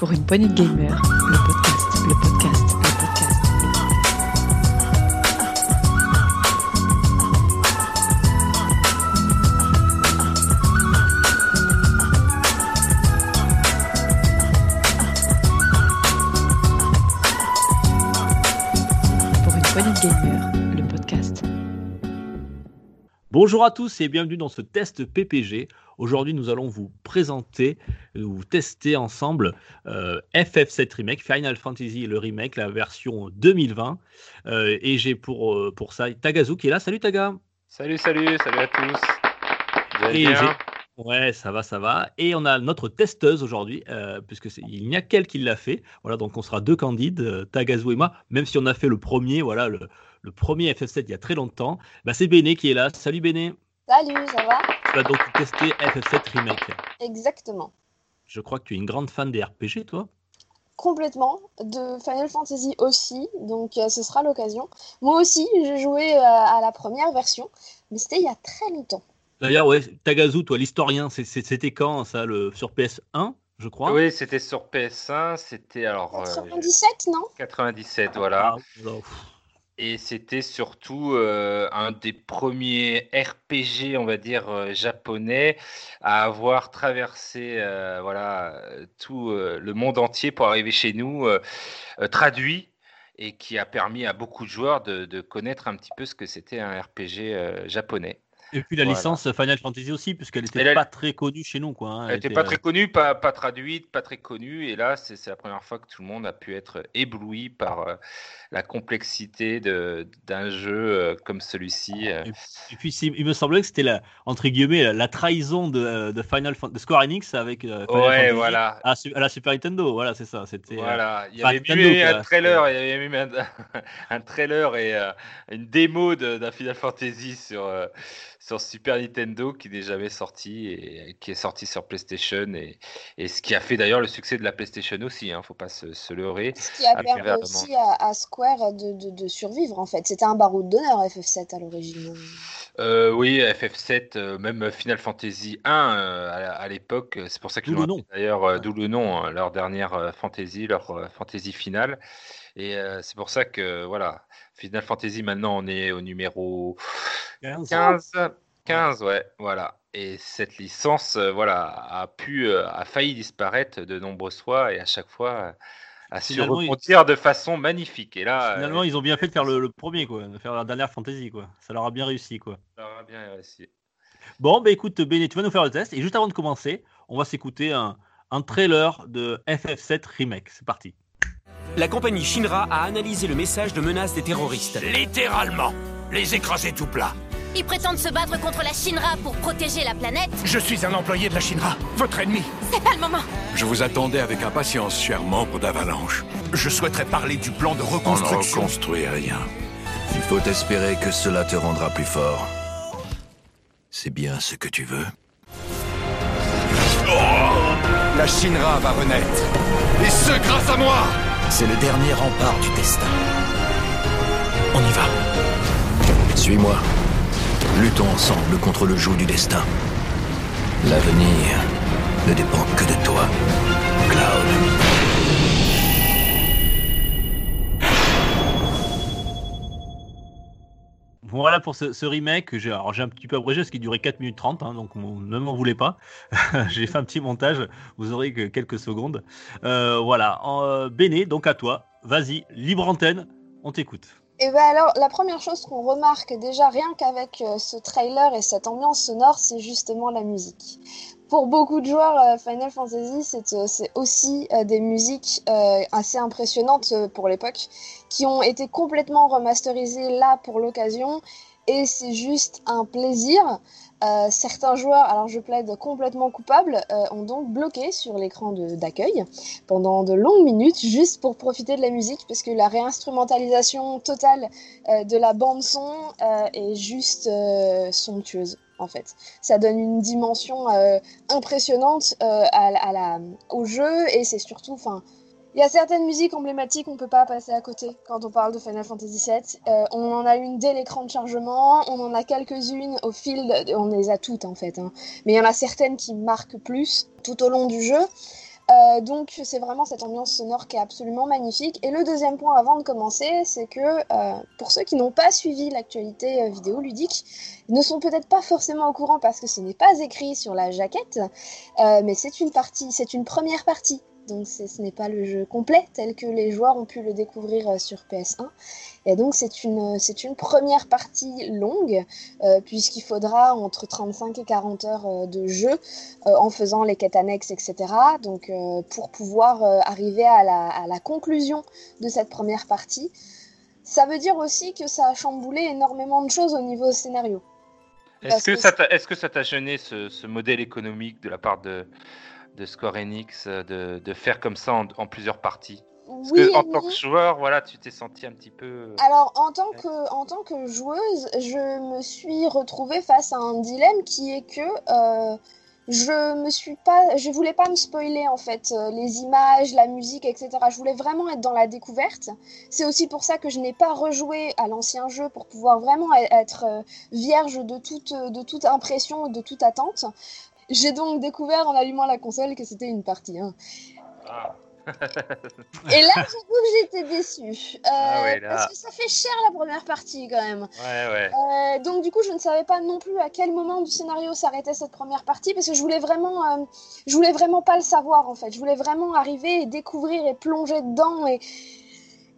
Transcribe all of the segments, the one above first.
Pour une poignée de podcast, le podcast, le podcast. Bonjour à tous et bienvenue dans ce test PPG. Aujourd'hui, nous allons vous présenter, euh, vous tester ensemble euh, FF7 Remake, Final Fantasy le remake, la version 2020. Euh, et j'ai pour, euh, pour ça Tagazu qui est là. Salut Taga Salut, salut, salut à tous. Vous allez Et bien j'ai- Ouais, ça va, ça va. Et on a notre testeuse aujourd'hui, euh, puisque c'est- il n'y a qu'elle qui l'a fait. Voilà, donc on sera deux candides, euh, Tagazu et moi, même si on a fait le premier, voilà, le, le premier FF7 il y a très longtemps. Bah, c'est Béné qui est là. Salut Béné. Salut, ça va? Tu vas donc tester FF7 Remake. Exactement. Je crois que tu es une grande fan des RPG, toi. Complètement. De Final Fantasy aussi, donc euh, ce sera l'occasion. Moi aussi, j'ai joué euh, à la première version, mais c'était il y a très longtemps. D'ailleurs, ouais, Tagazu, toi, l'historien, c'était quand ça, le, sur PS1, je crois? Oui, c'était sur PS1, c'était alors euh, 97, non? 97, voilà. Ah, pff. Et c'était surtout euh, un des premiers RPG, on va dire, euh, japonais à avoir traversé euh, voilà, euh, tout euh, le monde entier pour arriver chez nous, euh, euh, traduit, et qui a permis à beaucoup de joueurs de, de connaître un petit peu ce que c'était un RPG euh, japonais. Et puis la Voilà. licence Final Fantasy aussi, puisqu'elle n'était pas très connue chez nous. Quoi, hein. Elle n'était était, pas très connue, pas, pas traduite, pas très connue. Et là, c'est la première fois que tout le monde a pu être ébloui par euh, la complexité d'un jeu euh, comme celui-ci. euh. Et puis il me semblait que c'était la, entre guillemets, la, la trahison de, de Final Fan- de Square Enix avec Final Ouais, Fantasy voilà. à, la Super Nintendo. Voilà, c'est ça. C'était. Voilà, il y avait eu un trailer, il y avait même un, un trailer et une démo d'un Final Fantasy sur, sur Super Nintendo qui n'est jamais sorti et qui est sorti sur PlayStation et, et ce qui a fait d'ailleurs le succès de la PlayStation aussi, hein, faut pas se, se leurrer. Ce qui a permis aussi à, à Square de, de- de survivre, en fait. C'était un baroud d'honneur, FF7, à l'origine. Euh, oui, FF7, euh, même Final Fantasy 1 euh, à, à l'époque, euh, c'est pour ça qu'ils D'où l'ont le nom. d'ailleurs, euh, d'où le nom, hein, leur dernière euh, fantasy, leur euh, fantasy finale. Et euh, c'est pour ça que voilà, Final Fantasy maintenant on est au numéro 15. 15, 15, ouais, voilà. Et cette licence, euh, voilà, a pu, euh, a failli disparaître de nombreuses fois et à chaque fois a Finalement, il- rebondir de façon magnifique. Et là, Finalement, ils ont bien fait de faire le, le premier, quoi, de faire la dernière fantasy, quoi. Ça leur a bien réussi, quoi. ça aura bien réussi. Bon, bah écoute, Béné, tu vas nous faire le test. Et juste avant de commencer, on va s'écouter un, un trailer de FF7 Remake. C'est parti. La compagnie Shinra a analysé le message de menace des terroristes. Littéralement, les écraser tout plat. Ils prétendent se battre contre la Shinra pour protéger la planète. Je suis un employé de la Shinra, votre ennemi. C'est pas le moment. Je vous attendais avec impatience, cher membre d'Avalanche. Je souhaiterais parler du plan de On ne reconstruction. reconstruit rien. Il faut espérer que cela te rendra plus fort. C'est bien ce que tu veux. La Shinra va renaître. Et ce, grâce à moi C'est le dernier rempart du destin. On y va. Suis-moi. Luttons ensemble contre le joug du destin. L'avenir ne dépend que de toi, Cloud. Voilà pour ce, ce remake. J'ai un petit peu abrégé parce qu'il durait 4 minutes 30, hein, donc ne m'en voulez pas. j'ai fait un petit montage, vous aurez que quelques secondes. Euh, voilà, euh, Béné, donc à toi. Vas-y, libre antenne, on t'écoute. Et ben alors, la première chose qu'on remarque déjà rien qu'avec euh, ce trailer et cette ambiance sonore, c'est justement la musique. Pour beaucoup de joueurs, euh, Final Fantasy, c'est euh, aussi euh, des musiques assez impressionnantes pour l'époque, qui ont été complètement remasterisées là pour l'occasion, et c'est juste un plaisir. Certains joueurs, alors je plaide complètement coupable, ont donc bloqué sur l'écran d'accueil pendant de longues minutes juste pour profiter de la musique parce que la réinstrumentalisation totale de la bande son est juste somptueuse en fait. Ça donne une dimension euh, impressionnante euh, au jeu et c'est surtout, enfin, il y a certaines musiques emblématiques qu'on peut pas passer à côté quand on parle de Final Fantasy VII. Euh, on en a une dès l'écran de chargement, on en a quelques-unes au fil, on les a toutes en fait, hein. mais il y en a certaines qui marquent plus tout au long du jeu. Euh, donc c'est vraiment cette ambiance sonore qui est absolument magnifique. Et le deuxième point avant de commencer, c'est que euh, pour ceux qui n'ont pas suivi l'actualité euh, vidéoludique, ne sont peut-être pas forcément au courant parce que ce n'est pas écrit sur la jaquette, euh, mais c'est une partie, c'est une première partie. Donc ce n'est pas le jeu complet tel que les joueurs ont pu le découvrir euh, sur PS1. Et donc c'est une, première partie longue, euh, puisqu'il faudra entre 35 et 40 heures euh, de jeu euh, en faisant les quêtes annexes, etc. Donc pour pouvoir arriver à la, à la conclusion de cette première partie. Ça veut dire aussi que ça a chamboulé énormément de choses au niveau scénario. Est-ce que, que ça t'a- gêné ce, ce modèle économique de la part de, de Square Enix euh, de, de faire comme ça en, en plusieurs parties Parce Oui que en tant que joueur, voilà, tu t'es senti un petit peu. euh, Alors, en tant, que, en tant que joueuse, je me suis retrouvée face à un dilemme qui est que euh, je me suis pas, je voulais pas me spoiler en fait les images, la musique, etc. Je voulais vraiment être dans la découverte. C'est aussi pour ça que je n'ai pas rejoué à l'ancien jeu pour pouvoir vraiment e- être vierge de toute, de toute impression, de toute attente. J'ai donc découvert en allumant la console que c'était une partie 1. ah. Et là, j'avoue que j'étais déçue. Euh, Ah ouais. Parce que ça fait cher la première partie quand même. Ouais, ouais. Euh, donc du coup, je ne savais pas non plus à quel moment du scénario s'arrêtait cette première partie parce que je voulais vraiment, euh, je voulais vraiment pas le savoir en fait. Je voulais vraiment arriver et découvrir et plonger dedans et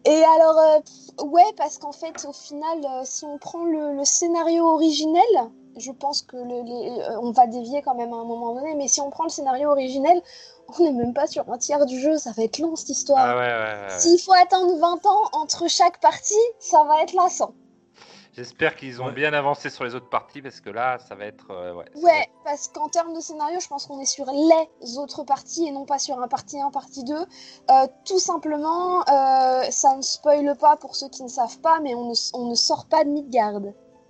et alors ouais parce qu'en fait au final, si on prend le, le scénario originel, je pense que le- les- euh, on va dévier quand même à un moment donné, mais si on prend le scénario originel, on n'est même pas sur un tiers du jeu, ça va être long cette histoire. Ah ouais, ouais, ouais, ouais. S'il faut attendre 20 ans entre chaque partie, ça va être lassant. J'espère qu'ils ont Ouais. bien avancé sur les autres parties parce que là, ça va être. euh, ouais, va être- parce qu'en termes de scénario, je pense qu'on est sur les autres parties et non pas sur un partie 1, partie 2. Euh, tout simplement, euh, ça ne spoile pas pour ceux qui ne savent pas, mais on ne, on ne sort pas de Midgard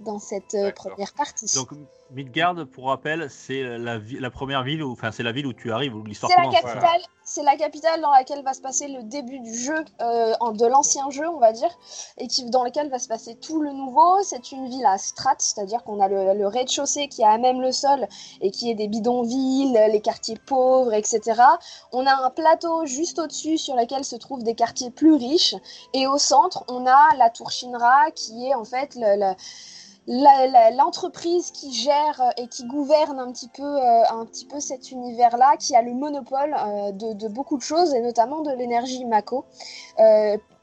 dans cette euh, première partie. Donc Midgard, pour rappel, c'est la, vi- la première ville, où, enfin c'est la ville où tu arrives, où l'histoire C'est la c'est la capitale dans laquelle va se passer le début du jeu, euh, de l'ancien jeu, on va dire, et qui, dans lequel va se passer tout le nouveau. C'est une ville à strat, c'est-à-dire qu'on a le, le rez-de-chaussée qui a à même le sol et qui est des bidonvilles, les quartiers pauvres, etc. On a un plateau juste au-dessus sur lequel se trouvent des quartiers plus riches, et au centre, on a la tour Shinra qui est en fait le- le- l'entreprise qui gère euh, et qui gouverne un petit peu, euh, un petit peu cet univers-là, qui a le monopole euh, de, beaucoup de choses, et notamment de l'énergie Mako.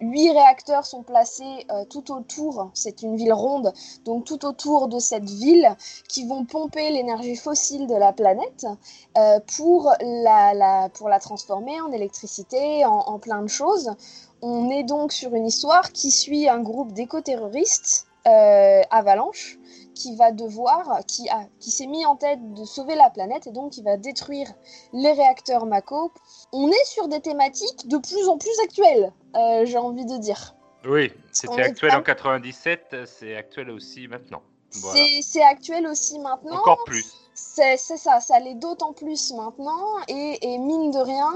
Huit réacteurs sont placés tout autour, c'est une ville ronde, donc tout autour de cette ville, qui vont pomper l'énergie fossile de la planète pour, la, la- pour la transformer en électricité, en, en plein de choses. On est donc sur une histoire qui suit un groupe d'éco-terroristes euh, Avalanche qui va devoir, qui, a, qui s'est mis en tête de sauver la planète et donc qui va détruire les réacteurs Mako. On est sur des thématiques de plus en plus actuelles, euh, j'ai envie de dire. Oui, c'était actuel pas- en 97, c'est actuel aussi maintenant. Voilà. C'est- actuel aussi maintenant. Encore plus. C'est c'est ça, ça l'est d'autant plus maintenant. Et, et mine de rien,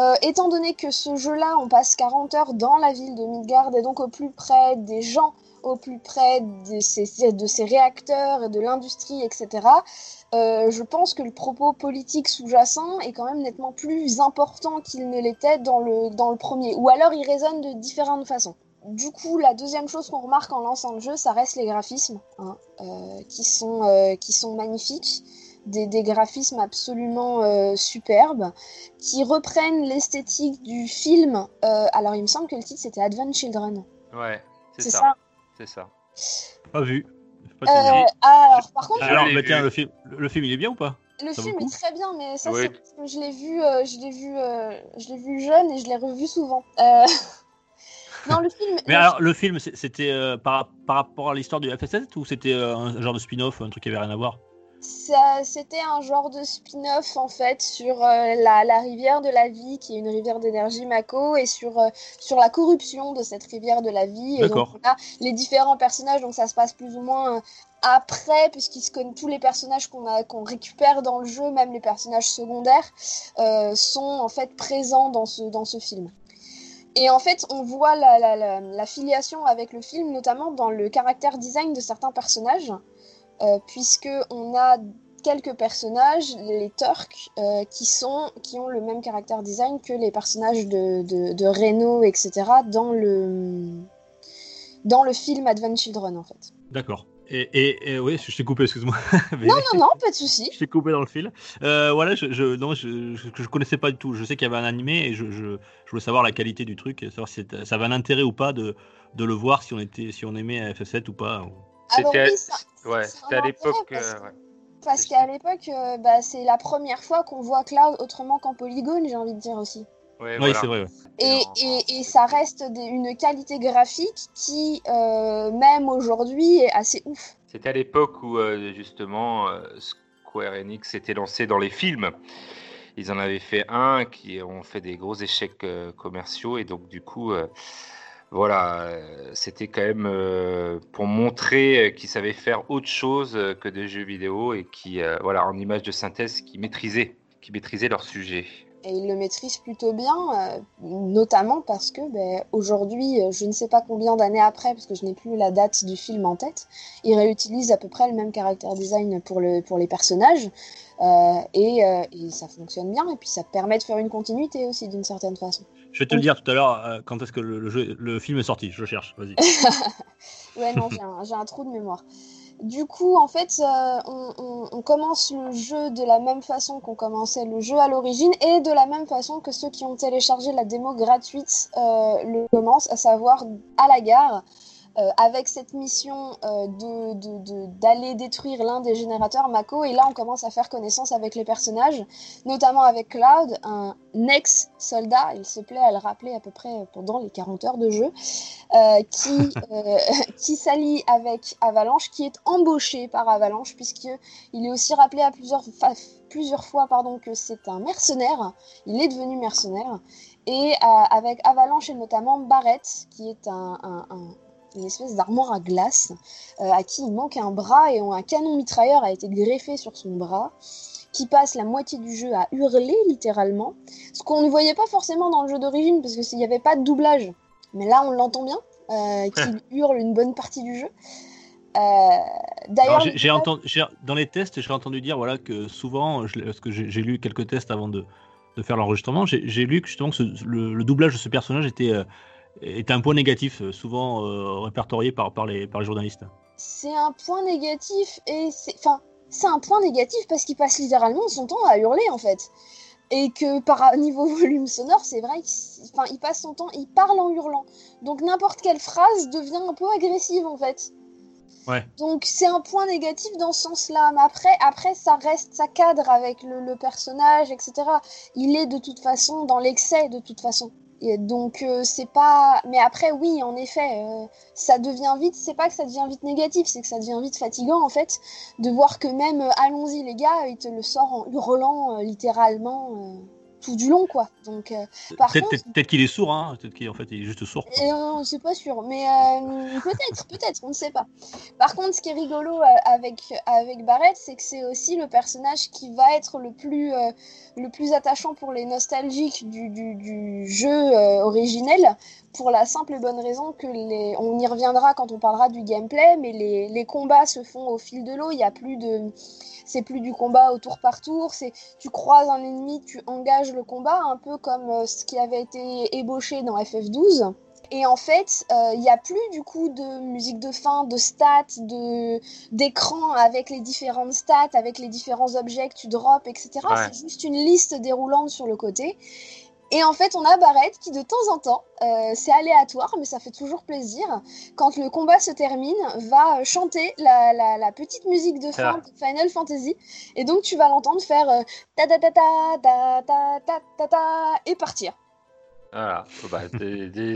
euh, étant donné que ce jeu-là, on passe 40 heures dans la ville de Midgard et donc au plus près des gens, au plus près de ces, de ces réacteurs et de l'industrie, etc., euh, je pense que le propos politique sous-jacent est quand même nettement plus important qu'il ne l'était dans le, dans le premier. Ou alors il résonne de différentes façons. Du coup, la deuxième chose qu'on remarque en lançant le jeu, ça reste les graphismes, hein, euh, qui, sont, euh, qui sont magnifiques des, des graphismes absolument euh, superbes qui reprennent l'esthétique du film. Euh, alors, il me semble que le titre c'était Advent Children. Ouais, c'est ça. C'est ça. Pas vu. Pas Euh, alors, par contre, Alors, bah, tiens, le film, le film, il est bien ou pas? Le ça film est très bien, mais ça Oui. c'est parce que je l'ai vu, euh, je l'ai vu, euh, je l'ai vu jeune et je l'ai revu souvent. Euh, non, le film. Mais alors, le film, c'était euh, par, par rapport à l'histoire du FS7 ou c'était euh, un genre de spin-off, un truc qui avait rien à voir? C'était un genre de spin-off en fait sur euh, la, la rivière de la vie, qui est une rivière d'énergie Mako, et sur, euh, sur la corruption de cette rivière de la vie. Et donc D'accord. on a les différents personnages, donc ça se passe plus ou moins euh, après, puisqu'ils se connaissent tous les personnages qu'on a qu'on récupère dans le jeu, même les personnages secondaires, euh, sont en fait présents dans ce, dans ce film. Et en fait, on voit la, la, la, la filiation avec le film, notamment dans le caractère design de certains personnages, puisque on a quelques personnages, les Turks, euh, qui, sont, qui ont le même caractère design que les personnages de, de, de Reno, etc., dans le, dans le film Advent Children, en fait. D'accord. Et, et, et oui, je t'ai coupé, excuse-moi. Non, non, non, pas de souci. Je t'ai coupé dans le fil. Euh, voilà, je, je, non, je, je, connaissais pas du tout. Je sais qu'il y avait un animé et je, je, je voulais savoir la qualité du truc et savoir si ça avait un intérêt ou pas de, de le voir si on était, si on aimait FF7 ou pas. C'était oui, ouais, à l'époque. parce euh, que- ouais. Parce qu'à l'époque, euh, bah, c'est la première fois qu'on voit Cloud autrement qu'en polygone, j'ai envie de dire aussi. Ouais, Oui, voilà. c'est vrai. ouais. Et, et, et ça reste des- une qualité graphique qui, euh, même aujourd'hui, est assez ouf. C'était à l'époque où euh, justement euh, Square Enix s'était lancé dans les films. Ils en avaient fait un qui ont fait des gros échecs euh, commerciaux et donc du coup, euh, voilà, euh, c'était quand même euh, pour montrer euh, qu'ils savaient faire autre chose que des jeux vidéo et qui, euh, voilà, en image de synthèse, qui maîtrisaient, qui leur sujet. Et ils le maîtrisent plutôt bien, notamment parce que ben, aujourd'hui, je ne sais pas combien d'années après, parce que je n'ai plus la date du film en tête, ils réutilisent à peu près le même caractère design pour, le, pour les personnages. et ça fonctionne bien, et puis ça permet de faire une continuité aussi d'une certaine façon. Je vais te le dire tout à l'heure euh, quand est-ce que le, le jeu, le film est sorti. Je cherche. Vas-y. Ouais, non, j'ai un, j'ai un trou de mémoire. Du coup, en fait, euh, on, on- on commence le jeu de la même façon qu'on commençait le jeu à l'origine et de la même façon que ceux qui ont téléchargé la démo gratuite euh, le commencent, à savoir à la gare. Euh, avec cette mission euh, de- de- de- d'aller détruire l'un des générateurs Mako, et là on commence à faire connaissance avec les personnages, notamment avec Cloud, un ex-soldat, il se plaît à le rappeler à peu près pendant les 40 heures de jeu, euh, qui, qui s'allie avec Avalanche, qui est embauché par Avalanche, puisqu'il est aussi rappelé à plusieurs, plusieurs fois pardon, que c'est un mercenaire, il est devenu mercenaire, et euh, avec Avalanche et notamment Barrett, qui est un, un- un- une espèce d'armoire à glace, euh, à qui il manque un bras et un canon mitrailleur a été greffé sur son bras, qui passe la moitié du jeu à hurler littéralement, ce qu'on ne voyait pas forcément dans le jeu d'origine, parce qu'il n'y avait pas de doublage. Mais là, on l'entend bien, euh, qu'il hurle une bonne partie du jeu. Euh, D'ailleurs, j'ai- entendu, dans les tests, j'ai entendu dire voilà, que souvent, je parce que j'ai lu quelques tests avant de, de faire l'enregistrement, j'ai j'ai lu que justement que ce- le, le doublage de ce personnage était, était un point négatif, euh, souvent euh, répertorié par, par, les, par les journalistes. c'est un point négatif et c'est enfin c'est un point négatif parce qu'il passe littéralement son temps à hurler en fait. Et que par niveau volume sonore c'est vrai qu'il enfin, il passe son temps il parle en hurlant. Donc n'importe quelle phrase devient un peu agressive en fait. Ouais. donc c'est un point négatif dans ce sens-là. Mais après après ça reste ça cadre avec le, le personnage etc il est de toute façon dans l'excès de toute façon donc euh, c'est pas mais après oui en effet euh, ça devient vite, c'est pas que ça devient vite négatif, c'est que ça devient vite fatigant en fait, de voir que même euh, allons-y les gars, il te le sort en hurlant littéralement tout du long quoi. Donc euh, Peut-être qu'il est sourd, hein, peut-être qu'il en fait, il est juste sourd. et, euh, c'est pas sûr, mais euh, peut-être, peut-être, on ne sait pas. Par contre, ce qui est rigolo euh, avec, avec Barrett, c'est que c'est aussi le personnage qui va être le plus, euh, le plus attachant pour les nostalgiques du, du, du jeu originel, pour la simple et bonne raison que les, on y reviendra quand on parlera du gameplay, mais les, les combats se font au fil de l'eau, il y a plus de... C'est plus du combat au tour par tour, c'est tu croises un ennemi, tu engages le combat, un peu comme euh, ce qui avait été ébauché dans FF12. Et en fait, euh, il n'y a plus du coup de musique de fin, de stats, de d'écran avec les différentes stats, avec les différents objets que tu drops, etc. Ouais. C'est juste une liste déroulante sur le côté. Et en fait, on a Barrett qui, de temps en temps, euh, c'est aléatoire, mais ça fait toujours plaisir, quand le combat se termine, va euh, chanter la, la, la petite musique de fin Ah. de Final Fantasy. Et donc, tu vas l'entendre faire euh, ta ta ta ta ta ta ta ta ta et partir. Voilà. Bah,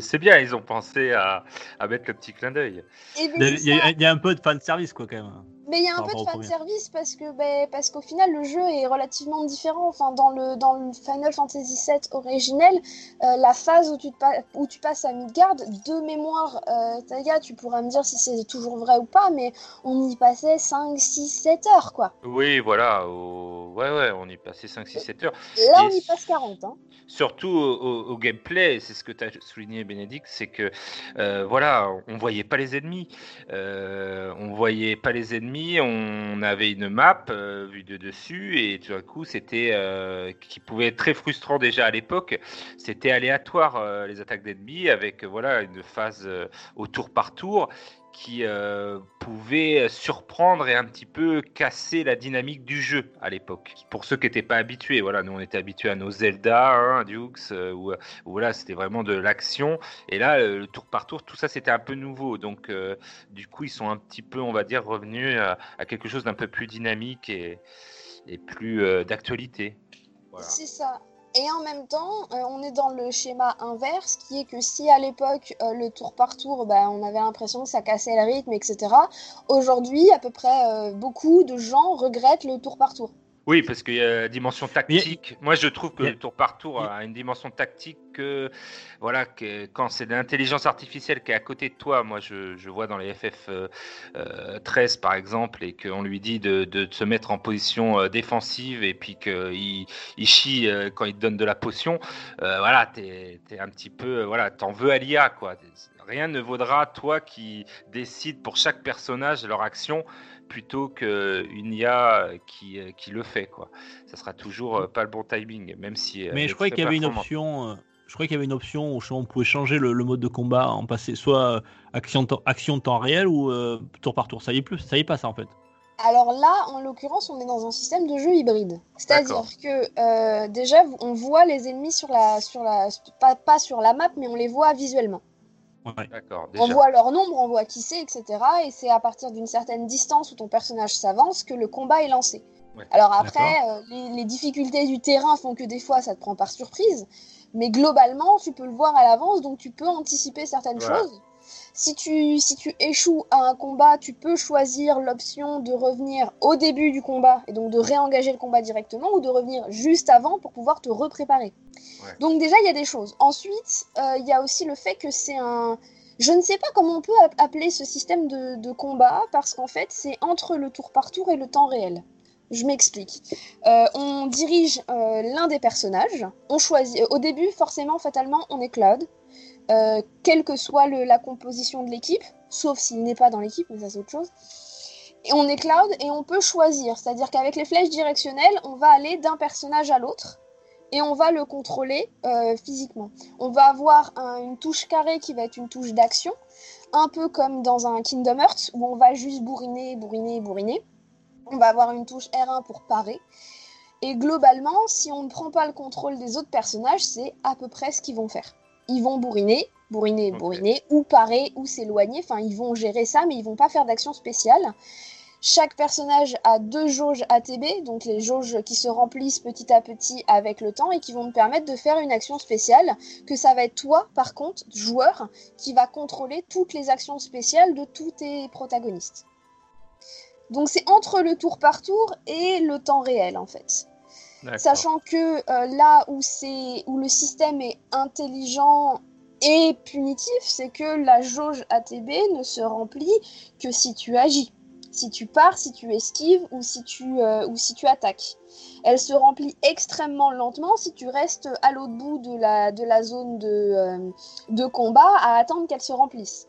c'est bien, ils ont pensé à, à mettre le petit clin d'œil. Il ben, y, il y a un peu de fan service, quoi, quand même. Mais il y a un peu de fan service parce que ben, parce qu'au final le jeu est relativement différent. Enfin dans le dans le Final Fantasy VII originel, euh, la phase où tu te pa- où tu passes à Midgard, de mémoire, euh, Taga, tu pourras me dire si c'est toujours vrai ou pas, mais on y passait 5, 6, 7 heures quoi. Oui, voilà. au- Ouais, ouais, on y passait 5, 6, 7 heures. Là Et on y passe 40. Hein. Surtout au, gameplay, c'est ce que tu as souligné, Bénédicte, c'est que euh, voilà, on voyait pas les ennemis, euh, on voyait pas les ennemis on avait une map euh, vue de dessus et tout d'un coup, c'était qui pouvait être très frustrant déjà à l'époque. C'était aléatoire les attaques d'ennemis avec voilà une phase au tour par tour qui euh, pouvait surprendre et un petit peu casser la dynamique du jeu à l'époque. Pour ceux qui n'étaient pas habitués, voilà, nous on était habitués à nos Zelda, hein, euh, où, voilà, c'était vraiment de l'action. Et là, euh, le tour par tour, tout ça c'était un peu nouveau. Donc, du coup, ils sont un petit peu, on va dire, revenus à, quelque chose d'un peu plus dynamique et, plus d'actualité. C'est ça. Et en même temps, euh, on est dans le schéma inverse, qui est que si à l'époque, euh, le tour par tour, bah, on avait l'impression que ça cassait le rythme, etc., aujourd'hui, à peu près euh, beaucoup de gens regrettent le tour par tour. Oui, parce qu'il y a la dimension tactique. Moi, je trouve que le tour par tour a une dimension tactique que, voilà, que quand c'est de l'intelligence artificielle qui est à côté de toi, moi, je, je vois dans les FF euh, euh, 13, par exemple, et qu'on lui dit de, de se mettre en position euh, défensive et puis qu'il il chie quand il te donne de la potion, euh, voilà, t'es es un petit peu, voilà, t'en veux à l'IA, quoi. Rien ne vaudra toi qui décide pour chaque personnage leur action plutôt qu'une IA qui, euh, qui le fait. Quoi. Ça sera toujours euh, pas le bon timing, même si. euh, Mais je croyais qu'il y avait une option. euh, je croyais qu'il y avait une option où on pouvait changer le, le mode de combat, en passer soit action, temps- action temps réel ou euh, tour par tour. Ça y est plus, ça y est pas ça en fait. Alors là, en l'occurrence, on est dans un système de jeu hybride. C'est-à-dire que euh, déjà, on voit les ennemis sur la, sur la, pas, pas sur la map, mais on les voit visuellement. Ouais. On voit leur nombre, on voit qui c'est, etc. Et c'est à partir d'une certaine distance où ton personnage s'avance que le combat est lancé. Ouais. Alors après, euh, les, les difficultés du terrain font que des fois ça te prend par surprise, mais globalement tu peux le voir à l'avance, donc tu peux anticiper certaines Voilà. choses. Si tu, si tu échoues à un combat, tu peux choisir l'option de revenir au début du combat et donc de réengager le combat directement ou de revenir juste avant pour pouvoir te repréparer. Ouais. Donc déjà il y a des choses. Ensuite, euh, il y a aussi le fait que c'est un, je ne sais pas comment on peut ap- appeler ce système de, de combat parce qu'en fait c'est entre le tour par tour et le temps réel. Je m'explique. Euh, on dirige euh, l'un des personnages. On choisit. Au début, forcément, fatalement, on est Cloud. Euh, quelle que soit la composition de l'équipe, sauf s'il n'est pas dans l'équipe, mais ça c'est autre chose. Et on est Cloud et on peut choisir. C'est-à-dire qu'avec les flèches directionnelles, on va aller d'un personnage à l'autre et on va le contrôler euh, physiquement. On va avoir un- une touche carrée qui va être une touche d'action, un peu comme dans un Kingdom Hearts où on va juste bourriner, bourriner, bourriner. On va avoir une touche R1 pour parer. Et globalement, si on ne prend pas le contrôle des autres personnages, c'est à peu près ce qu'ils vont faire. Ils vont bourriner, bourriner, bourriner, ou parer, ou s'éloigner. Enfin, ils vont gérer ça, mais ils vont pas faire d'action spéciale. Chaque personnage a deux jauges ATB, donc les jauges qui se remplissent petit à petit avec le temps et qui vont te permettre de faire une action spéciale, que ça va être toi, par contre, joueur, qui va contrôler toutes les actions spéciales de tous tes protagonistes. Donc c'est entre le tour par tour et le temps réel en fait. Sachant que euh, là où, le système est intelligent et punitif, c'est que la jauge ATB ne se remplit que si tu agis. Si tu pars, si tu esquives ou si tu, euh, ou si tu attaques. Elle se remplit extrêmement lentement si tu restes à l'autre bout de la, zone de, euh, de combat à attendre qu'elle se remplisse.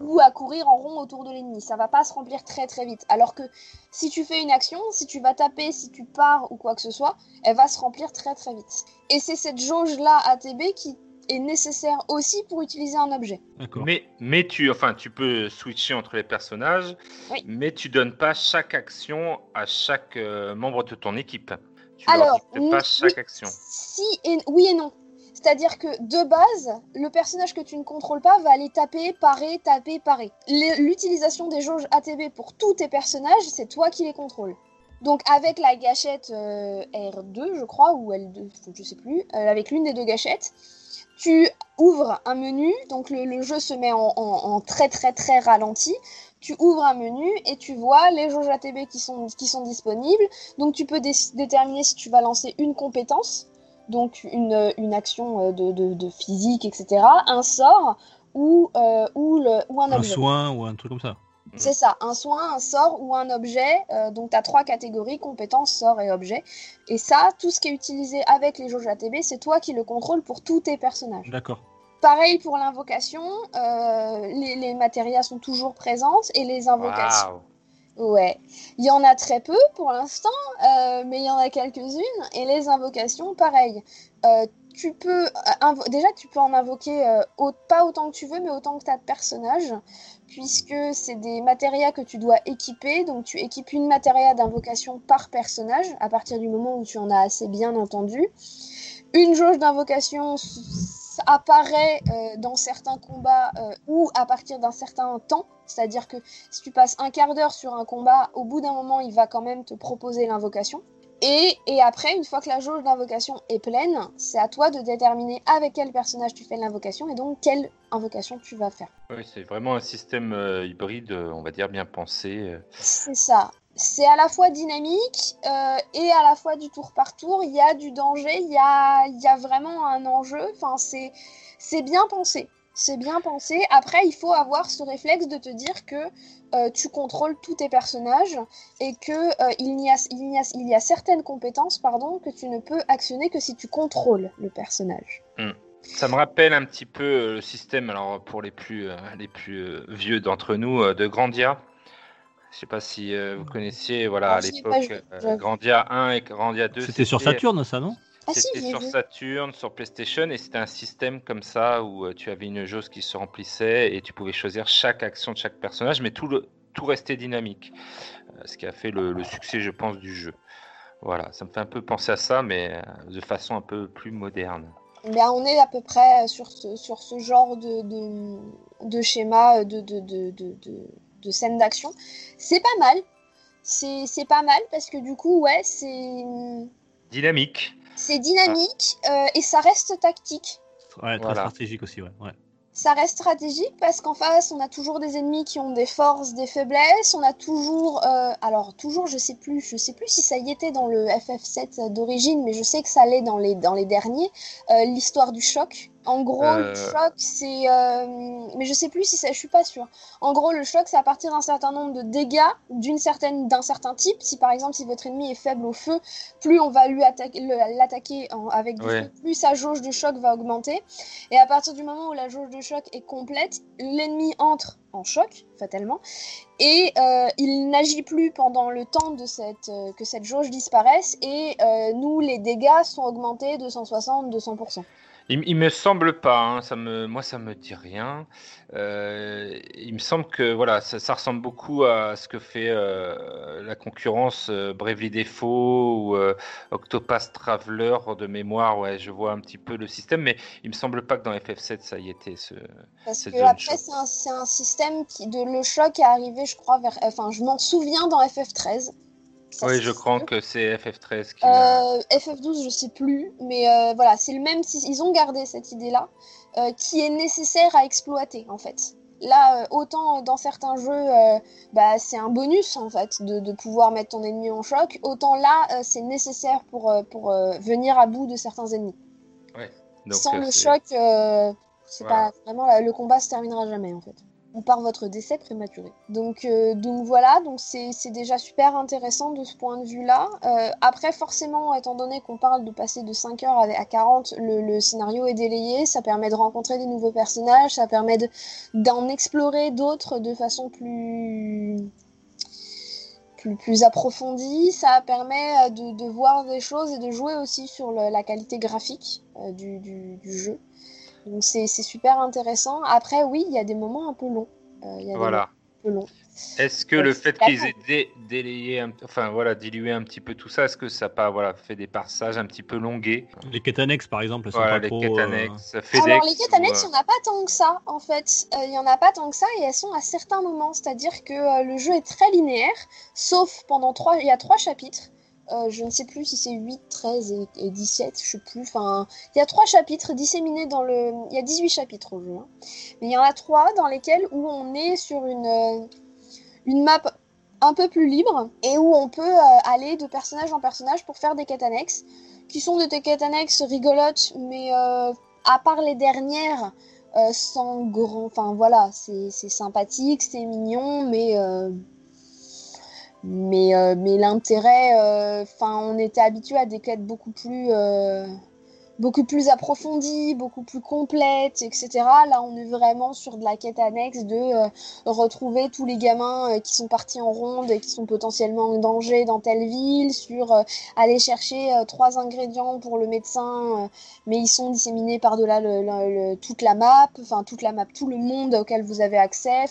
Ou à courir en rond autour de l'ennemi. Ça va pas se remplir très très vite. Alors que si tu fais une action, si tu vas taper, si tu pars ou quoi que ce soit, elle va se remplir très très vite. Et c'est cette jauge là ATB qui est nécessaire aussi pour utiliser un objet. Mais, mais tu, enfin, tu peux switcher entre les personnages, Oui. mais tu donnes pas chaque action à chaque euh, membre de ton équipe. Tu leur Alors, dictes pas oui, chaque action. Si et oui et non. C'est-à-dire que de base, le personnage que tu ne contrôles pas va aller taper, parer, taper, parer. L'utilisation des jauges ATB pour tous tes personnages, c'est toi qui les contrôles. Donc avec la gâchette euh, R2, je crois, ou L2, je sais plus, euh, avec l'une des deux gâchettes, tu ouvres un menu, donc le, jeu se met en, très très très ralenti. Tu ouvres un menu et tu vois les jauges ATB qui sont, disponibles. Donc tu peux dé- déterminer si tu vas lancer une compétence, donc une, une action euh, de, de- de physique, etc., un sort ou, euh, ou, le, ou un Un objet. soin ou un truc comme ça. C'est ça, un soin, un sort ou un objet. Euh, donc tu as trois catégories, compétences, sort et objet. Et ça, tout ce qui est utilisé avec les jauges ATB, c'est toi qui le contrôles pour tous tes personnages. D'accord. Pareil pour l'invocation, euh, les, les matérias sont toujours présentes et les invocations. Ouais, il y en a très peu pour l'instant, euh, mais il y en a quelques-unes. Et les invocations, pareil. Euh, tu peux euh, déjà tu peux en invoquer pas autant que tu veux, mais autant que tu as de personnages, puisque c'est des matérias que tu dois équiper. Donc tu équipes une matéria d'invocation par personnage à partir du moment où tu en as assez bien entendu. Une jauge d'invocation apparaît dans certains combats ou à partir d'un certain temps. C'est-à-dire que si tu passes un quart d'heure sur un combat, au bout d'un moment, il va quand même te proposer l'invocation. Et, après, une fois que la jauge d'invocation est pleine, c'est à toi de déterminer avec quel personnage tu fais l'invocation et donc quelle invocation tu vas faire. Oui, c'est vraiment un système euh, hybride, euh, on va dire, bien pensé. Euh. C'est ça. C'est à la fois dynamique et à la fois du tour par tour. Il y a du danger, il y a, vraiment un enjeu. Enfin, c'est bien pensé c'est bien pensé. Après, il faut avoir ce réflexe de te dire que euh, tu contrôles tous tes personnages et que euh, il, y a, certaines compétences pardon, que tu ne peux actionner que si tu contrôles le personnage. Hmm. Ça me rappelle un petit peu euh, le système, alors pour les plus, les plus vieux d'entre nous, de Grandia. Je sais pas si vous connaissiez, voilà, à l'époque, Grandia 1 et Grandia 2. C'était sur Saturne, ça, non? Ah, c'était sur Saturn, sur PlayStation, et c'était un système comme ça où euh, tu avais une jauge qui se remplissait et tu pouvais choisir chaque action de chaque personnage, mais tout, le, tout restait dynamique. Euh, ce qui a fait le, succès, je pense, du jeu. Voilà, ça me fait un peu penser à ça, mais euh, de façon un peu plus moderne. Ben, on est à peu près sur ce, sur ce genre de, de, de schéma de, de, de, de, de scène d'action. C'est pas mal. C'est pas mal parce que du coup, ouais, c'est. Dynamique. C'est dynamique euh, et ça reste tactique. Ouais, très stratégique aussi, ouais. Ça reste stratégique parce qu'en face, on a toujours des ennemis qui ont des forces, des faiblesses. On a toujours, euh, alors toujours, je sais plus, je sais plus si ça y était dans le FF7 d'origine, mais je sais que ça allait dans les dans les derniers. Euh, l'histoire du choc. En gros, le euh. choc, c'est. Euh, mais je sais plus si ça. Je suis pas sûre. En gros, le choc, c'est à partir d'un certain nombre de dégâts d'une certaine, d'un certain type. Si par exemple, si votre ennemi est faible au feu, plus on va lui attaquer, l'attaquer avec du feu, plus sa jauge de choc va augmenter. Et à partir du moment où la jauge de choc est complète, l'ennemi entre en choc, fatalement, et euh, il n'agit plus pendant le temps de cette, que cette jauge disparaisse, et nous, les dégâts sont augmentés de 160, 200%. Il, me semble pas, hein, ça me, moi ça me dit rien. Euh, il me semble que voilà, ça, ressemble beaucoup à ce que fait euh, la concurrence euh, Bravely Default ou Octopath Traveler de mémoire. Ouais, je vois un petit peu le système, mais il me semble pas que dans FF7 ça y était. Ce, Parce que après c'est un, système qui de le choc est arrivé, je crois vers, enfin je m'en souviens dans FF13 oui, je crois que c'est FF13 qui. Euh, FF12, je sais plus, mais euh, voilà, c'est le même. Ils ont gardé cette idée-là, euh, qui est nécessaire à exploiter en fait. Là, autant dans certains jeux, bah, c'est un bonus en fait de, pouvoir mettre ton ennemi en choc, autant là, c'est nécessaire pour, pour venir à bout de certains ennemis. Ouais. Sans le choc, c'est pas vraiment le combat se terminera jamais en fait par votre décès prématuré. Donc, euh, donc voilà, donc c'est déjà super intéressant de ce point de vue-là. Euh, après, forcément, étant donné qu'on parle de passer de 5 heures à, 40, le, scénario est délayé, ça permet de rencontrer des nouveaux personnages, ça permet d'en explorer d'autres de façon plus... Plus, approfondie, ça permet de, voir des choses et de jouer aussi sur la qualité graphique euh, du jeu. Donc c'est super intéressant. Après, oui, il y a des moments un peu longs. Euh, voilà. Est-ce que le fait qu'ils aient délayé, enfin voilà, dilué un petit peu tout ça, est-ce que ça n'a pas voilà, fait des passages un petit peu longués Les quêtes annexes, par exemple, sont pas les trop, quêtes annexes, euh, Alors les quêtes annexes, il n'y en a pas tant que ça, en fait. Euh, il n'y en a pas tant que ça et elles sont à certains moments. C'est-à-dire que le jeu est très linéaire, sauf pendant trois, il y a trois chapitres. Euh, je ne sais plus si c'est 8, 13 et, 17, je sais plus. Enfin, il y a trois chapitres disséminés dans le. Il y a 18 chapitres au jeu. Hein. Mais il y en a trois dans lesquels où on est sur une, euh, une map un peu plus libre et où on peut euh, aller de personnage en personnage pour faire des quêtes annexes qui sont des quêtes annexes rigolotes, mais à part les dernières, sans grand. Enfin voilà, c'est sympathique, c'est mignon, mais mais, euh, mais l'intérêt, euh, enfin, on était habitué à des quêtes beaucoup plus, euh, beaucoup plus approfondie, beaucoup plus complète, etc. Là, on est vraiment sur de la quête annexe de retrouver tous les gamins qui sont partis en ronde et qui sont potentiellement en danger dans telle ville, sur aller chercher trois ingrédients pour le médecin, mais ils sont disséminés par-delà toute la map, enfin toute la map, tout le monde auquel vous avez accès.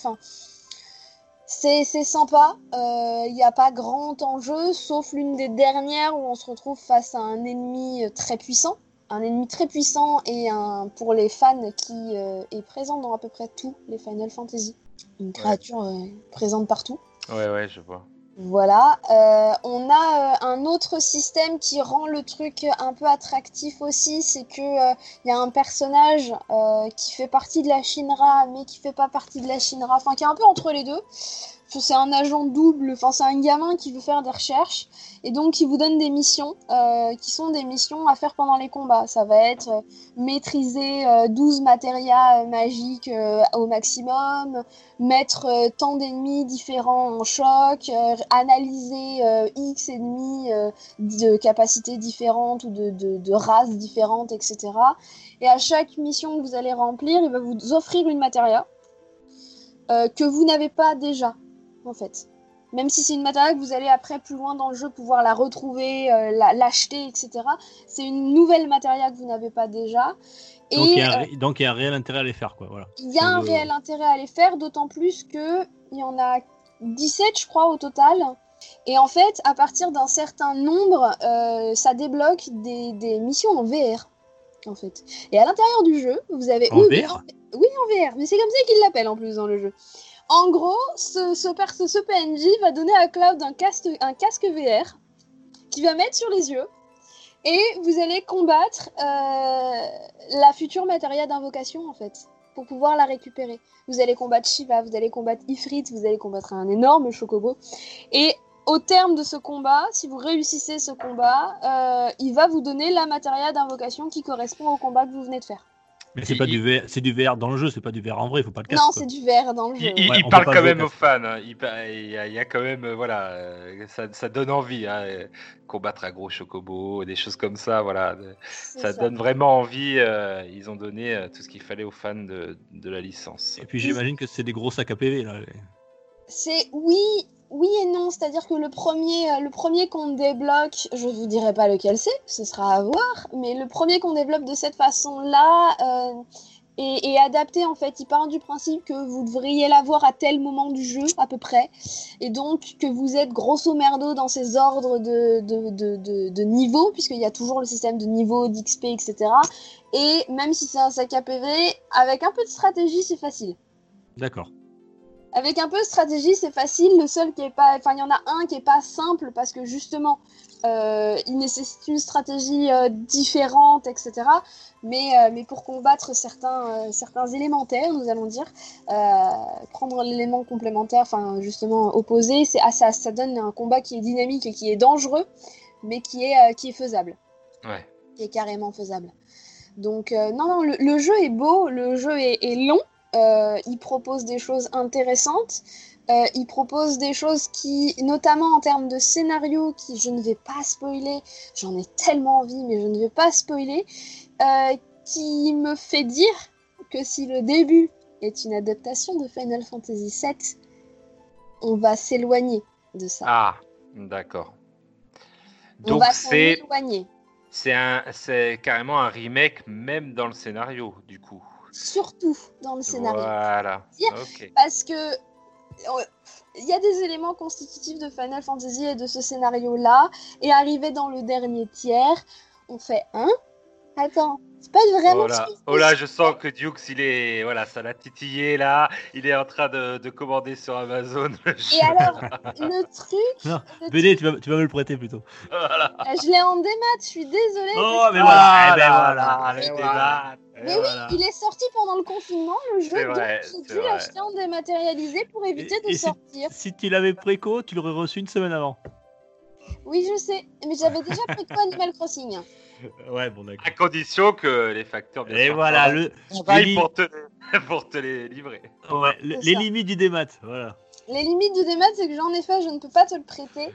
C'est c'est sympa. Il n'y a pas grand enjeu, sauf l'une des dernières où on se retrouve face à un ennemi euh, très puissant. Un ennemi très puissant et un, pour les fans qui euh, est présent dans à peu près tous les Final Fantasy. Une créature euh, présente partout. Ouais, ouais, je vois. Voilà. Euh, on a euh, un autre système qui rend le truc un peu attractif aussi, c'est que euh, il y a un personnage euh, qui fait partie de la Shinra, mais qui fait pas partie de la Shinra, enfin qui est un peu entre les deux. C'est un agent double, enfin c'est un gamin qui veut faire des recherches et donc qui vous donne des missions euh, qui sont des missions à faire pendant les combats. Ça va être euh, maîtriser euh, 12 matérias euh, magiques euh, au maximum, mettre tant d'ennemis différents en choc, analyser X ennemis de capacités différentes ou de, races différentes, etc. Et à chaque mission que vous allez remplir, il va vous offrir une matéria que vous n'avez pas déjà, en fait. Même si c'est une matéria que vous allez après plus loin dans le jeu pouvoir la retrouver, euh, la- l'acheter, etc. C'est une nouvelle matéria que vous n'avez pas déjà. Et Donc il, y a un, euh, ré- donc il y a un réel intérêt à les faire, quoi. Voilà. il y a un Euh, réel intérêt à les faire, d'autant plus que il y en a 17, je crois, au total. Et en fait, à partir d'un certain nombre, euh, ça débloque des, des missions en VR. En fait. Et à l'intérieur du jeu, vous avez. En VR Oui, en VR. Mais c'est comme ça qu'ils l'appellent en plus dans le jeu. En gros, ce, ce, PNJ va donner à Cloud un casque, VR qu'il va mettre sur les yeux. Et vous allez combattre euh, la future matéria d'invocation en fait, pour pouvoir la récupérer. Vous allez combattre Shiva, vous allez combattre Ifrit, vous allez combattre un énorme chocobo. Et au terme de ce combat, si vous réussissez ce combat, euh, il va vous donner la matéria d'invocation qui correspond au combat que vous venez de faire. Mais c'est pas Il- du VR, c'est du VR dans le jeu, c'est pas du VR en vrai, il faut pas le casque. non, c'est du vert dans le jeu. Il, Ouais, il parle quand même au aux fans. hein. Il, y a, il y a quand même, euh, voilà, euh, ça, ça donne envie. hein, euh, Combattre un gros chocobo, des choses comme ça, voilà. Ça, ça. donne vraiment envie. euh, ils ont donné euh, tout ce qu'il fallait aux fans de, de la licence. Et puis j'imagine que c'est des gros sacs à PV là. C'est oui, oui et non. C'est-à-dire que le premier, euh, le premier qu'on débloque, je vous dirai pas lequel c'est, ce sera à voir. Mais le premier qu'on développe de cette façon-là euh, est, adapté en fait. Il part du principe que vous devriez l'avoir à tel moment du jeu à peu près, et donc que vous êtes grosso merdo dans ces ordres de de, de, de, de niveau, puisqu'il y a toujours le système de niveau, d'XP, etc. Et même si c'est un sac à PV, avec un peu de stratégie, c'est facile. D'accord. Avec un peu de stratégie, c'est facile. Le seul qui est pas, enfin, il y en a un qui est pas simple parce que justement, euh, il nécessite une stratégie euh, différente, etc. Mais, euh, mais pour combattre certains, certains élémentaires, nous allons dire, prendre l'élément complémentaire, enfin justement opposé, c'est ah, ça, ça donne un combat qui est dynamique et qui est dangereux, mais qui est, qui est faisable Ouais. qui est carrément faisable. Donc non, non, le, le jeu est beau, le jeu est, est long, il propose des choses intéressantes, euh, il propose des choses qui, notamment en termes de scénario, qui je ne vais pas spoiler, j'en ai tellement envie, mais je ne vais pas spoiler, euh, qui me fait dire que si le début est une adaptation de Final Fantasy VII, on va s'éloigner de ça. Ah, d'accord. on Donc c'est c'est carrément un remake même dans le scénario du coup. Surtout dans le scénario. Voilà. Parce que euh, il y a des éléments constitutifs de Final Fantasy et de ce scénario-là, et arrivé dans le dernier tiers, on fait un. Attends, c'est pas vraiment. Oh là, oh là, je sens que Dukes, il est, voilà, ça l'a titillé là. Il est en train de, de commander sur Amazon. Et alors, le truc, Non, le BD, tu vas, tu vas me le prêter plutôt. Voilà. euh, je l'ai en démat, je suis désolée. Oh, mais voilà, eh ben Ah, voilà, le eh voilà. Et Mais oui, voilà. il est sorti pendant le confinement, le jeu, C'est donc vrai, j'ai c'est dû vrai. l'acheter en dématérialisé pour éviter Et- de et si- sortir. Si tu l'avais préco, tu l'aurais reçu une semaine avant. Oui, je sais, mais j'avais déjà pris quoi Animal Crossing? Ouais, bon d'accord. À condition que les facteurs, bien Et sûr, voilà, le, les, li- pour te, pour te les livrer. ouais, le- C'est les ça. limites du démat. Voilà. Les limites du démat, c'est que j'en ai fait, je ne peux pas te le prêter.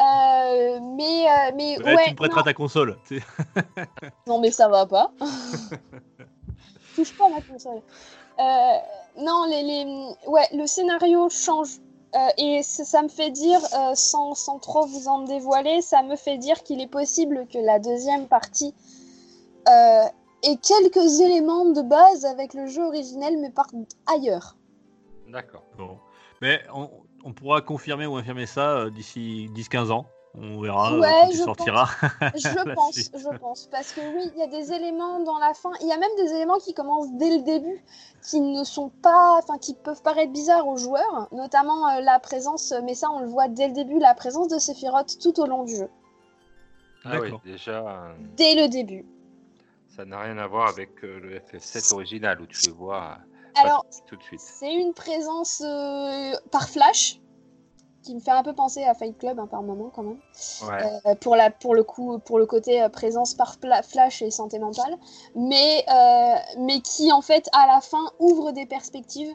Euh, mais, euh, mais Ouais, ouais. tu me prêteras non. ta console. Non, mais ça va pas. Touche pas à ma console. Euh, non, les, les- ouais, le scénario change. Euh, et ça, ça me fait dire, euh, sans, sans trop vous en dévoiler, ça me fait dire qu'il est possible que la deuxième partie euh, ait quelques éléments de base avec le jeu originel, mais parte ailleurs. D'accord. Bon. Mais on, on pourra confirmer ou infirmer ça euh, d'ici 10-15 ans. On verra Ouais, quand tu je sortiras. Je La pense, suite. je pense. Parce que oui, il y a des éléments dans la fin. Il y a même des éléments qui commencent dès le début, qui ne sont pas, enfin, qui peuvent paraître bizarres aux joueurs, notamment euh, la présence, mais ça on le voit dès le début, la présence de Sephiroth tout au long du jeu, Ah oui, D'accord. déjà, euh, dès le début. ça n'a rien à voir avec euh, le FF7 original où tu le vois Alors, tout de suite. c'est une présence euh, par flash qui me fait un peu penser à Fight Club hein, par moment quand même. Ouais. Euh, pour, la, pour le coup, pour le côté euh, présence par flash et santé mentale, mais, euh, mais qui en fait à la fin ouvre des perspectives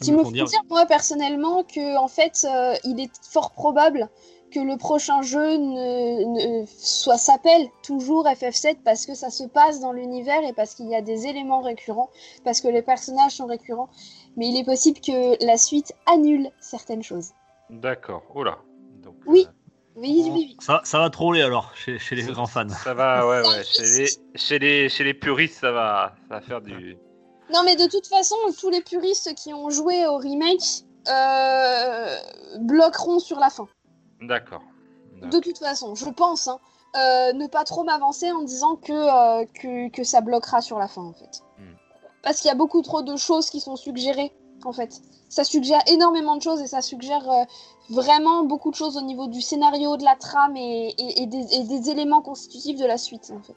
qui me font dire- dire moi personnellement que en fait il est fort probable que le prochain jeu ne, ne- soit s'appelle toujours FF7 parce que ça se passe dans l'univers et parce qu'il y a des éléments récurrents, parce que les personnages sont récurrents. Mais il est possible que la suite annule certaines choses. D'accord. Oh là. Donc, Oui. euh, Oui, oui, oui. Ça, ça va troller alors chez, chez les grands fans. ça va, ouais, ouais. Chez les, chez les, chez les puristes, ça va, ça va faire du. Non, mais de toute façon, tous les puristes qui ont joué au remake euh, bloqueront sur la fin. D'accord. De toute façon, je pense. hein. Euh, ne pas trop m'avancer en disant que, euh, que, que ça bloquera sur la fin, en fait. Hmm. Parce qu'il y a beaucoup trop de choses qui sont suggérées, en fait. Ça suggère énormément de choses et ça suggère euh, vraiment beaucoup de choses au niveau du scénario, de la trame et, des, éléments constitutifs de la suite, en fait.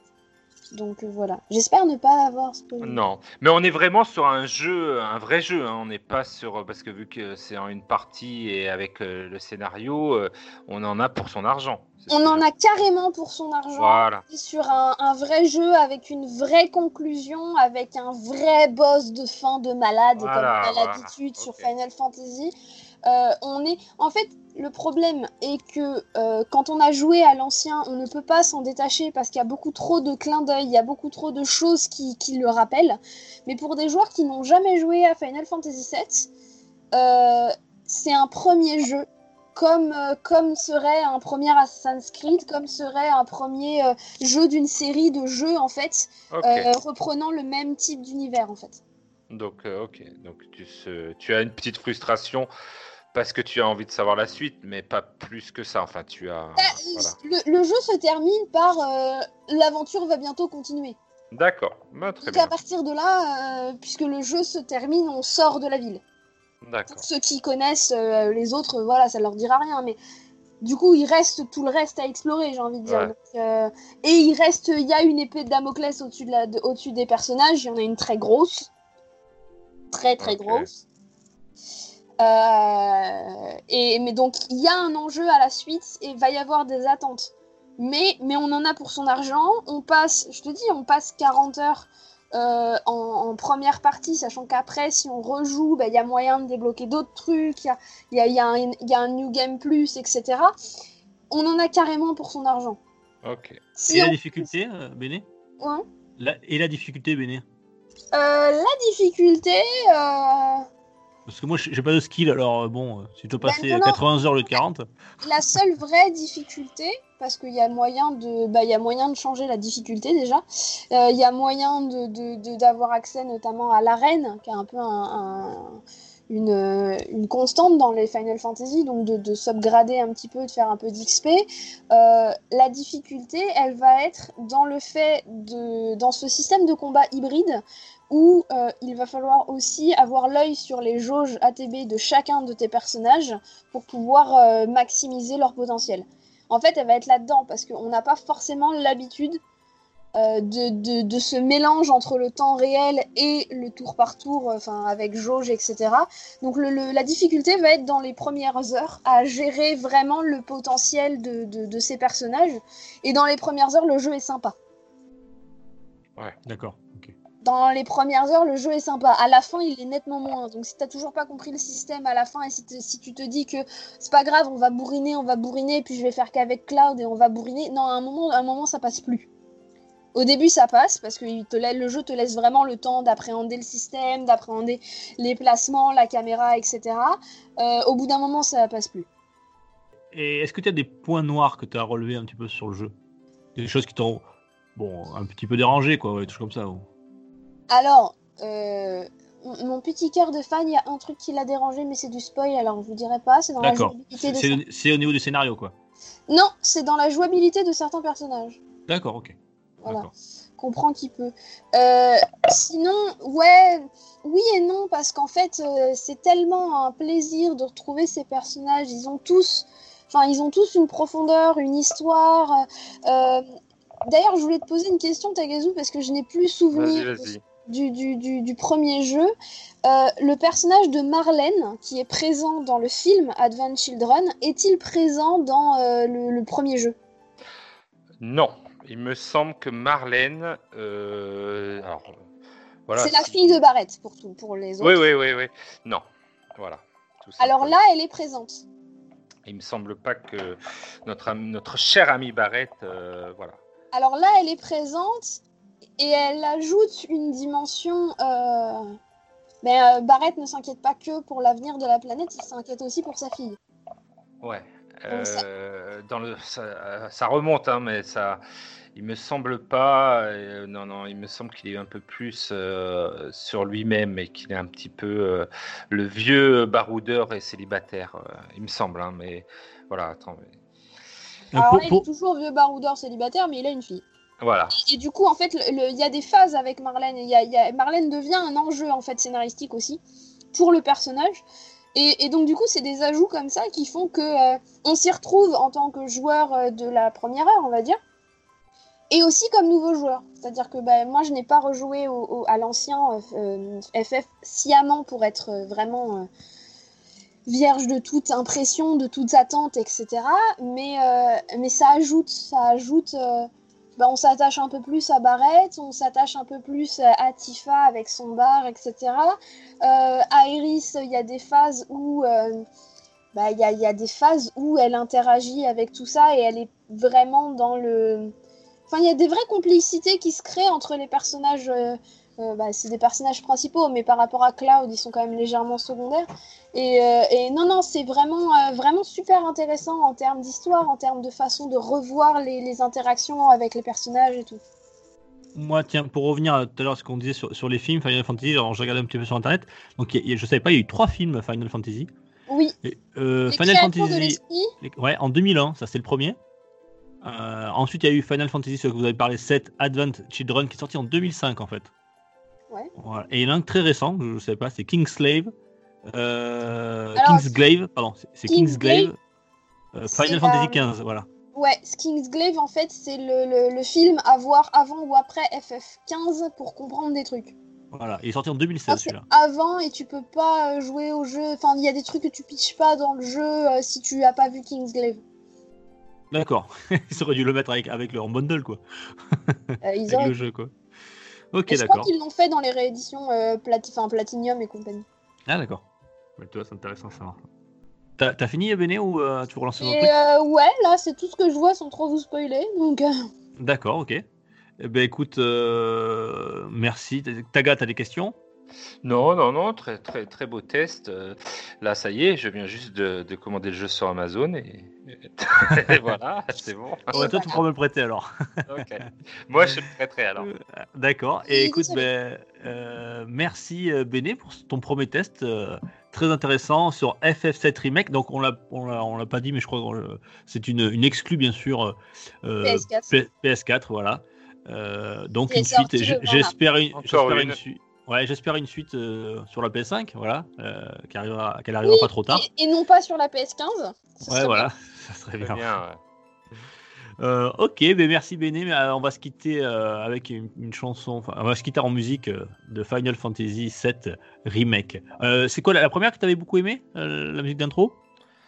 Donc euh, voilà. J'espère ne pas avoir spoilé. Non, mais on est vraiment sur un jeu, un vrai jeu. hein. On n'est pas sur parce que vu que c'est en une partie et avec euh, le scénario, euh, on en a pour son argent. On en a carrément pour son argent. Voilà. Sur un, un vrai jeu avec une vraie conclusion, avec un vrai boss de fin de malade, Voilà, comme on a voilà, l'habitude sur. Final Fantasy. Euh, on est, en fait, le problème est que euh, quand on a joué à l'ancien, on ne peut pas s'en détacher parce qu'il y a beaucoup trop de clins d'œil, il y a beaucoup trop de choses qui, qui le rappellent. Mais pour des joueurs qui n'ont jamais joué à Final Fantasy VII, euh, c'est un premier jeu comme, euh, comme serait un premier Assassin's Creed, comme serait un premier euh, jeu d'une série de jeux en fait, euh, reprenant le même type d'univers en fait. Donc, ok. Donc tu, se- tu as une petite frustration parce que tu as envie de savoir la suite, mais pas plus que ça. Enfin, tu as. voilà. Le, le jeu se termine par euh, l'aventure va bientôt continuer. D'accord. Bah, très Donc à partir de là, euh, puisque le jeu se termine, on sort de la ville. Pour ceux qui connaissent euh, les autres, voilà, ça leur dira rien, mais du coup, il reste tout le reste à explorer, j'ai envie de dire. Ouais. Donc, euh, et il reste, il y a une épée de Damoclès au-dessus de la, de- au-dessus des personnages. Il y en a une très grosse, très très grosse. Euh, et mais donc il y a un enjeu à la suite et il va y avoir des attentes. Mais, mais on en a pour son argent. On passe, je te dis, on passe 40 heures euh, en, en première partie, sachant qu'après, si on rejoue, bah, il y a moyen de débloquer d'autres trucs, il y a, il y, a, il y, a un- il y a un New Game Plus, etc. On en a carrément pour son argent. Ok. Si Et la on- difficulté, euh, Béné? Ouais. La- Et la difficulté, Béné? Euh, la difficulté, Parce que moi, j'ai pas de skill, alors bon, si tu peux Ben, passer non. 80 heures le 40, la seule vraie difficulté, parce qu'il y a moyen de, bah, y a moyen de changer la difficulté déjà. Euh, Il y a moyen de d'avoir accès notamment à l'arène, qui est un peu un, un- une, euh, une constante dans les Final Fantasy, donc de, de s'upgrader un petit peu, de faire un peu d'XP. Euh, la difficulté, elle va être dans le fait de, dans ce système de combat hybride où il va falloir aussi avoir l'œil sur les jauges ATB de chacun de tes personnages pour pouvoir maximiser leur potentiel. En fait, elle va être là-dedans parce qu'on n'a pas forcément l'habitude euh, de, de, de ce mélange entre le temps réel et le tour par tour, euh, enfin avec jauge, etc. Donc le, le- la difficulté va être dans les premières heures à gérer vraiment le potentiel de, de, de ces personnages. Et dans les premières heures, le jeu est sympa. d'accord. Dans les premières heures, le jeu est sympa. À la fin, il est nettement moins. Donc, si t'as toujours pas compris le système à la fin et si, tu te dis que c'est pas grave, on va bourriner, on va bourriner, puis je vais faire qu'avec Cloud et on va bourriner. Non, à un moment, à un moment, ça passe plus. Au début, ça passe parce que le jeu te laisse vraiment le temps d'appréhender le système, d'appréhender les placements, la caméra, etc. Euh, au bout d'un moment, ça passe plus. Et est-ce que tu as des points noirs que tu as relevés un petit peu sur le jeu? Des choses qui t'ont bon, un petit peu dérangé, quoi, des choses comme ça. Alors, euh, mon petit cœur de fan, il y a un truc qui l'a dérangé, mais c'est du spoil, alors je vous dirai pas. C'est dans la D'accord. jouabilité C'est de c'est- c'est au niveau du scénario, quoi. Non, c'est dans la jouabilité de certains personnages. D'accord, ok. Voilà. Comprends qui peut. Euh, sinon, ouais, oui et non, parce qu'en fait, euh, c'est tellement un plaisir de retrouver ces personnages. Ils ont tous, enfin, ils ont tous une profondeur, une histoire. euh, D'ailleurs, je voulais te poser une question, Tagazu, parce que je n'ai plus Vas-y, souvenir vas-y. Du, du, du, du premier jeu. Euh, le personnage de Marlène, qui est présent dans le film Advent Children, est-il présent dans euh, le, le premier jeu? Non, il me semble que Marlène. euh, alors, voilà. C'est la fille de Barrett, pour, tout, pour les autres. Oui, oui, oui, oui. Non. Voilà. Tout Alors là, elle est présente. Il me semble pas que notre, notre cher ami Barrett. euh, voilà. Alors là, elle est présente et elle ajoute une dimension. euh, Mais euh, Barrett ne s'inquiète pas que pour l'avenir de la planète, il s'inquiète aussi pour sa fille. Ouais. Donc ça- Euh, dans le, ça, ça remonte, hein, mais ça, il me semble pas. euh, non, non, il me semble qu'il est un peu plus euh, sur lui-même et qu'il est un petit peu euh, le vieux baroudeur et célibataire. euh, il me semble, hein, mais voilà. Attends, mais- Alors pour- là, il est toujours vieux baroudeur célibataire, mais il a une fille. Et du coup, en fait, il y a des phases avec Marlène. Y Marlène devient un enjeu en fait scénaristique aussi pour le personnage. Et, donc du coup, c'est des ajouts comme ça qui font que euh, on s'y retrouve en tant que joueur euh, de la première heure, on va dire. Et aussi comme nouveau joueur. C'est-à-dire que bah, moi, je n'ai pas rejoué à l'ancien euh, FF sciemment pour être euh, vraiment vierge de toute impression, de toute attente, etc. Mais, mais ça ajoute, ça ajoute. Bah, on s'attache un peu plus à Barrett, on s'attache un peu plus à Tifa avec son bar, etc. Euh, à Iris, il y a des phases où euh, bah, il y a des phases où elle interagit avec tout ça et elle est vraiment dans le. Enfin, il y a des vraies complicités qui se créent entre les personnages. euh, euh, bah, c'est des personnages principaux, mais par rapport à Cloud, ils sont quand même légèrement secondaires. Et, euh, et non, non, c'est vraiment, euh, vraiment super intéressant en termes d'histoire, en termes de façon de revoir les, les interactions avec les personnages et tout. Moi, tiens, pour revenir à tout à l'heure ce qu'on disait sur, sur les films Final Fantasy, alors je regardais un petit peu sur internet. Donc, y a- il y a- je savais pas, il y a eu trois films Final Fantasy. Oui, Et, les Final de Fantasy, l'esprit, les- ouais, en 2001, ça c'est le premier. Ensuite, il y a eu Final Fantasy, ce que vous avez parlé, 7 Advent Children, qui est sorti en 2005 en fait. Ouais. Voilà. Et il y en a un très récent, je ne sais pas, c'est Kingslave. Euh, Alors, Kingsglaive, pardon, c'est- Kingsglaive. Euh, Final Fantasy 15, voilà. Ouais, Kingsglaive, en fait, c'est le, le, le film à voir avant ou après FF15 pour comprendre des trucs. Voilà, il est sorti en 2016 Ah, celui-là. avant et tu peux pas euh, jouer au jeu. Enfin, il y a des trucs que tu pitches pas dans le jeu euh, si tu as pas vu Kingsglaive. D'accord, ils auraient dû le mettre avec, avec leur bundle quoi, Euh, ils avec auraient- le jeu quoi. Ok, Et je crois d'accord. qu'ils l'ont fait dans les rééditions euh, Plati- Platinum et compagnie. Ah d'accord. Ouais, tu vois, c'est intéressant ça. T'as fini Béné ou euh, tu relances truc? euh, ouais, là, c'est tout ce que je vois sans trop vous spoiler. Donc, euh, D'accord, ok. Eh ben écoute, euh, merci. Taga, t'as des questions? Non, non, non, très, très, très beau test. Euh, Là, ça y est, je viens juste de, de commander le jeu sur Amazon et, et voilà, c'est bon. Ouais, Toi, tu pourras me le prêter alors. Ok. Moi, je le prêterai alors. D'accord. Oui, Et écoute, ben, euh, merci euh, Béné pour ton premier test. euh, très intéressant sur FF7 Remake. Donc, on l'a, on l'a, pas dit, mais je crois que c'est une, une exclue, bien sûr. euh, PS4. P- PS4, voilà. Euh, donc, une suite. sorti j- le 20 J'espère une suite. Ouais, j'espère une suite euh, sur la PS5, voilà, euh, qui arrivera, qu'elle arrivera Oui, pas trop tard. Et, et non pas sur la PS15. ce Ouais, serait voilà, ça serait bien. bien. ouais. Euh, ok, ben merci Béné, mais on va se quitter euh, avec une, une chanson, enfin, on va se quitter en musique euh, de Final Fantasy VII Remake. Euh, c'est quoi la, la première que tu avais beaucoup aimé, euh, la musique d'intro?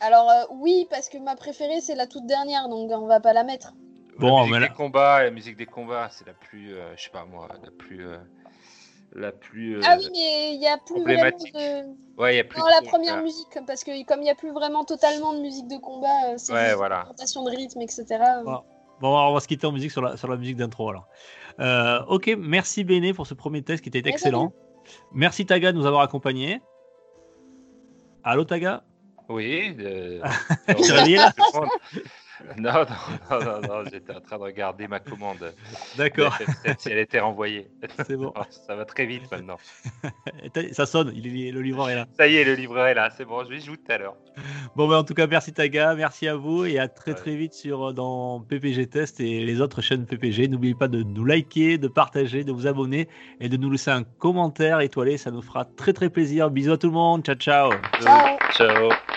Alors euh, oui, parce que ma préférée c'est la toute dernière, donc on va pas la mettre. Bon, la musique mais là- des combats, la musique des combats, c'est la plus, euh, je sais pas moi, la plus, euh, la plus. euh, Ah oui, mais il y a plus vraiment de. Ouais, il y a plus. Non, de la première voilà. musique, parce que comme il n'y a plus vraiment totalement de musique de combat, euh, c'est Ouais, voilà. une présentation de rythme, etc. Voilà. Bon, on va se quitter en musique sur la, sur la musique d'intro alors. Euh, ok, merci Béné pour ce premier test qui était excellent. Merci Taga de nous avoir accompagnés. Allô Taga? Oui. euh, Non, non, non, non, non, j'étais en train de regarder ma commande. de D'accord, FF7, si elle était renvoyée. c'est bon. Ça va très vite maintenant. Ça sonne, il est- le livreur est là. Ça y est, le livreur est là, c'est bon, je vais jouer tout à l'heure. Bon, ben, en tout cas, merci Taga, merci à vous et à très Ouais. très vite sur, dans PPG Test et les autres chaînes PPG. N'oubliez pas de nous liker, de partager, de vous abonner et de nous laisser un commentaire étoilé. Ça nous fera très très plaisir. Bisous à tout le monde. Ciao, ciao. Ciao Ciao.